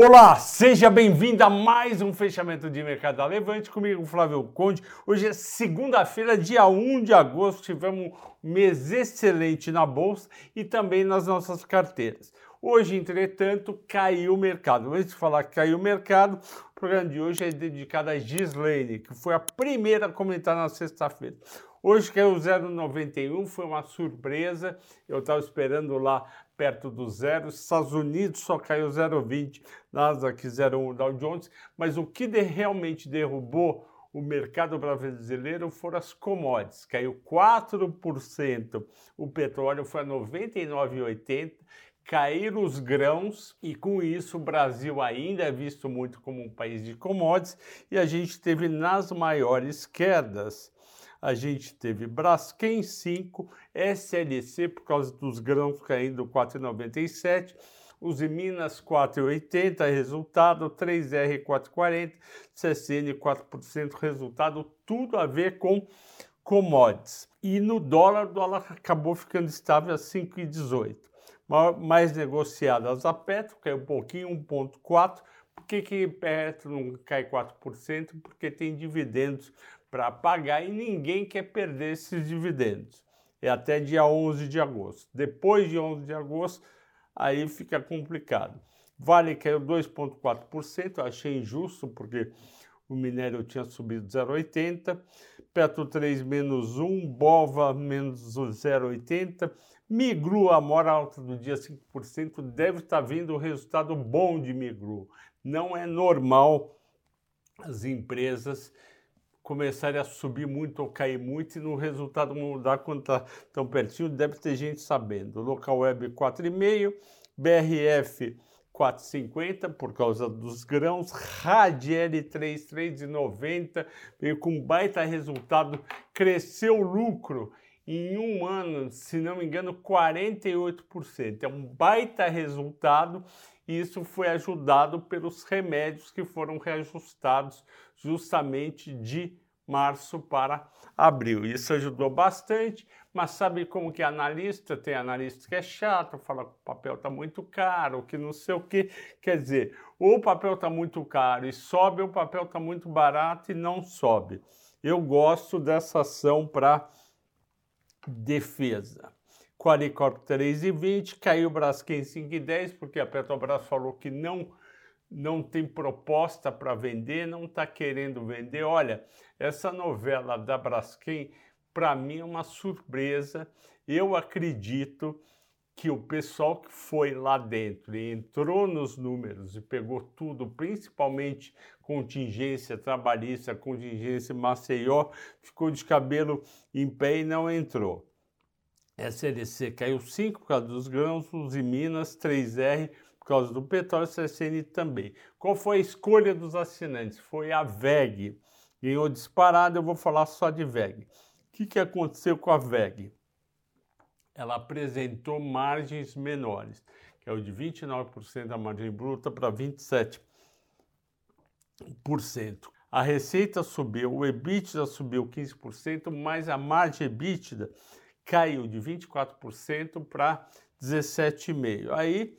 Olá, seja bem-vindo a mais um fechamento de mercado da Levante comigo, Flávio Conde. Hoje é segunda-feira, dia 1 de agosto. Tivemos um mês excelente na bolsa e também nas nossas carteiras. Hoje, entretanto, caiu o mercado. Antes de falar que caiu o mercado, o programa de hoje é dedicado a Gislaine, que foi a primeira a comentar na sexta-feira. Hoje caiu 0,91, foi uma surpresa. Eu estava esperando lá perto do zero. Estados Unidos só caiu 0,20, Nasdaq 0,1, Dow Jones. Mas o que de, realmente derrubou o mercado brasileiro foram as commodities, caiu 4%. O petróleo foi a 99,80 caíram os grãos e com isso o Brasil ainda é visto muito como um país de commodities e a gente teve nas maiores quedas a gente teve Braskem 5, SLC por causa dos grãos caindo 4,97, os Minas 4,80, resultado 3R 4,40, CCN 4%, resultado tudo a ver com commodities. E no dólar, o dólar acabou ficando estável a 5,18. Mais negociadas a Petro, caiu um pouquinho, 1,4%. Que, que Petro não cai 4%? Porque tem dividendos para pagar e ninguém quer perder esses dividendos. É até dia 11 de agosto. Depois de 11 de agosto, aí fica complicado. Vale caiu 2,4%, achei injusto, porque o minério tinha subido 0,80%, Petro 3 menos 1, Bova menos 0,80%, Migru, a mora alta do dia 5%, deve estar vindo o resultado bom de Migru. Não é normal as empresas começarem a subir muito ou cair muito e no resultado mudar quando está tão pertinho, deve ter gente sabendo. Local Web 4,5, BRF 4,50 por causa dos grãos, Radiel 3,390, veio com baita resultado, cresceu o lucro em um ano, se não me engano, 48%. É um baita resultado e isso foi ajudado pelos remédios que foram reajustados justamente de março para abril. Isso ajudou bastante, mas sabe como que é analista? Tem analista que é chato, fala que o papel está muito caro, que não sei o que. Quer dizer, ou o papel está muito caro e sobe, ou o papel está muito barato e não sobe. Eu gosto dessa ação para defesa. Qualicorp 3,20, caiu o Braskem 5,10, porque a Petrobras falou que não, não tem proposta para vender, não está querendo vender. Olha, essa novela da Braskem, para mim, é uma surpresa. Eu acredito que o pessoal que foi lá dentro e entrou nos números e pegou tudo, principalmente contingência trabalhista, contingência Maceió, ficou de cabelo em pé e não entrou. SLC caiu 5 por causa dos grãos, os em Minas 3R por causa do petróleo, CSN também. Qual foi a escolha dos assinantes? Foi a VEG. Ganhou disparado, eu vou falar só de VEG. O que, que aconteceu com a VEG? ela apresentou margens menores, que é o de 29% da margem bruta para 27%. A receita subiu, o EBITDA subiu 15%, mas a margem EBITDA caiu de 24% para 17,5%. Aí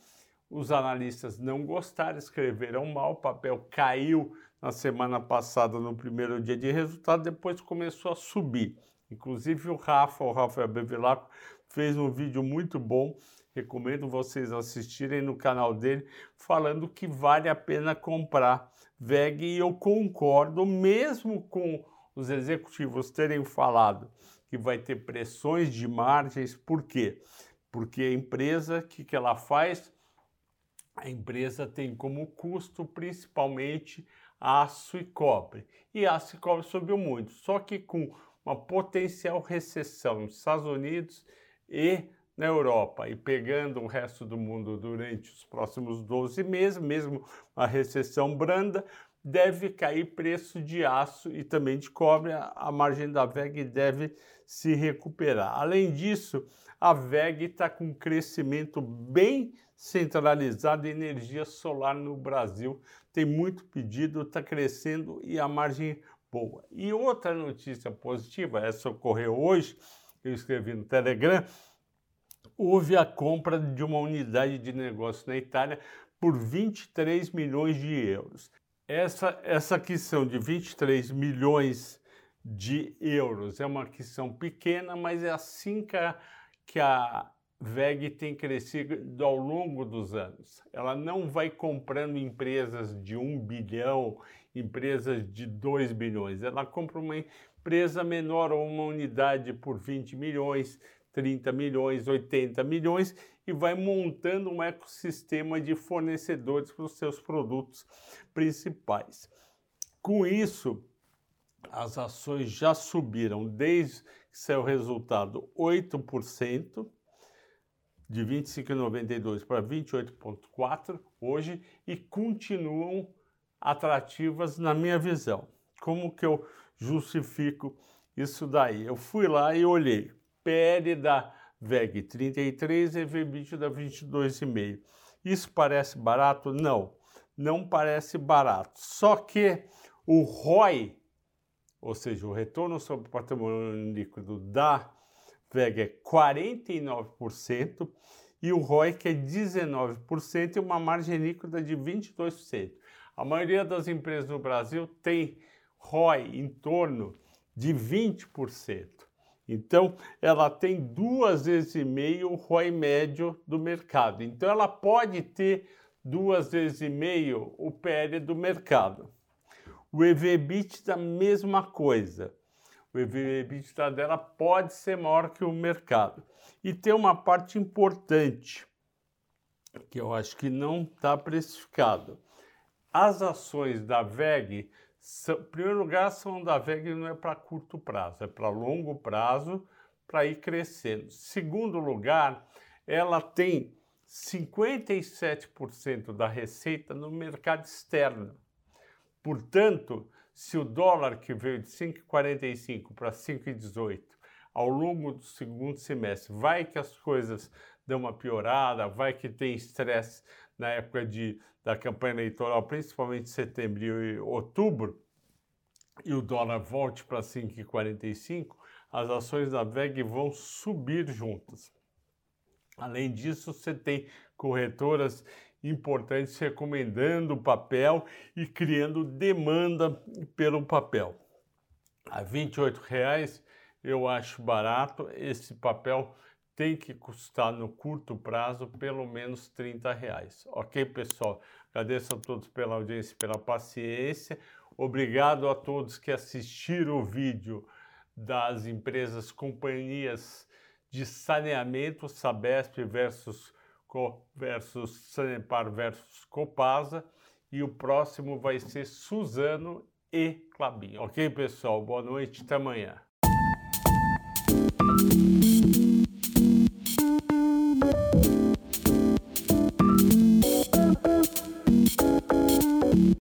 os analistas não gostaram, escreveram mal, o papel caiu na semana passada no primeiro dia de resultado, depois começou a subir. Inclusive o Rafa, o Rafael Bevilacqua, fez um vídeo muito bom, recomendo vocês assistirem no canal dele, falando que vale a pena comprar VEG e eu concordo, mesmo com os executivos terem falado que vai ter pressões de margens, por quê? Porque a empresa, o que, que ela faz? A empresa tem como custo principalmente aço e cobre. E aço e cobre subiu muito, só que com uma potencial recessão nos Estados Unidos e na Europa e pegando o resto do mundo durante os próximos 12 meses, mesmo uma recessão branda, deve cair preço de aço e também de cobre, a margem da VEG deve se recuperar. Além disso, a VEG está com um crescimento bem centralizado em energia solar no Brasil. Tem muito pedido, está crescendo e a margem boa. E outra notícia positiva, essa ocorreu hoje, eu escrevi no Telegram, houve a compra de uma unidade de negócio na Itália por 23 milhões de euros. Essa, essa aquisição de 23 milhões de euros é uma aquisição pequena, mas é assim que a, que a VEG tem crescido ao longo dos anos. Ela não vai comprando empresas de 1 bilhão, empresas de 2 bilhões. Ela compra uma empresa menor ou uma unidade por 20 milhões, 30 milhões, 80 milhões e vai montando um ecossistema de fornecedores para os seus produtos principais. Com isso, as ações já subiram desde que saiu o resultado 8%, de 25,92 para 28,4 hoje e continuam atrativas na minha visão. Como que eu justifico isso daí? Eu fui lá e olhei. PL da VEG 33 e VBIT da 22,5. Isso parece barato? Não, não parece barato. Só que o ROI, ou seja, o retorno sobre o patrimônio líquido da VEG é 49% e o ROIC é 19% e uma margem líquida de 22%. A maioria das empresas no Brasil tem ROI em torno de 20%. Então, ela tem duas vezes e meio o ROI médio do mercado. Então, ela pode ter duas vezes e meio o PL do mercado. O EV/EBITDA, da mesma coisa o EBITDA dela pode ser maior que o mercado. E tem uma parte importante que eu acho que não está precificado. As ações da VEG, são, em primeiro lugar, são da VEG não é para curto prazo, é para longo prazo, para ir crescendo. Segundo lugar, ela tem 57% da receita no mercado externo. Portanto, se o dólar que veio de 5,45 para 5,18 ao longo do segundo semestre, vai que as coisas dão uma piorada, vai que tem estresse na época de, da campanha eleitoral, principalmente setembro e outubro, e o dólar volte para 5,45, as ações da VEG vão subir juntas. Além disso, você tem corretoras importantes recomendando o papel e criando demanda pelo papel. A R$ reais eu acho barato, esse papel tem que custar no curto prazo pelo menos R$ reais. Ok, pessoal? Agradeço a todos pela audiência, pela paciência. Obrigado a todos que assistiram o vídeo das empresas, companhias de saneamento, Sabesp versus versus Sanepar versus Copasa e o próximo vai ser Suzano e Clabin. Ok, pessoal? Boa noite, até amanhã.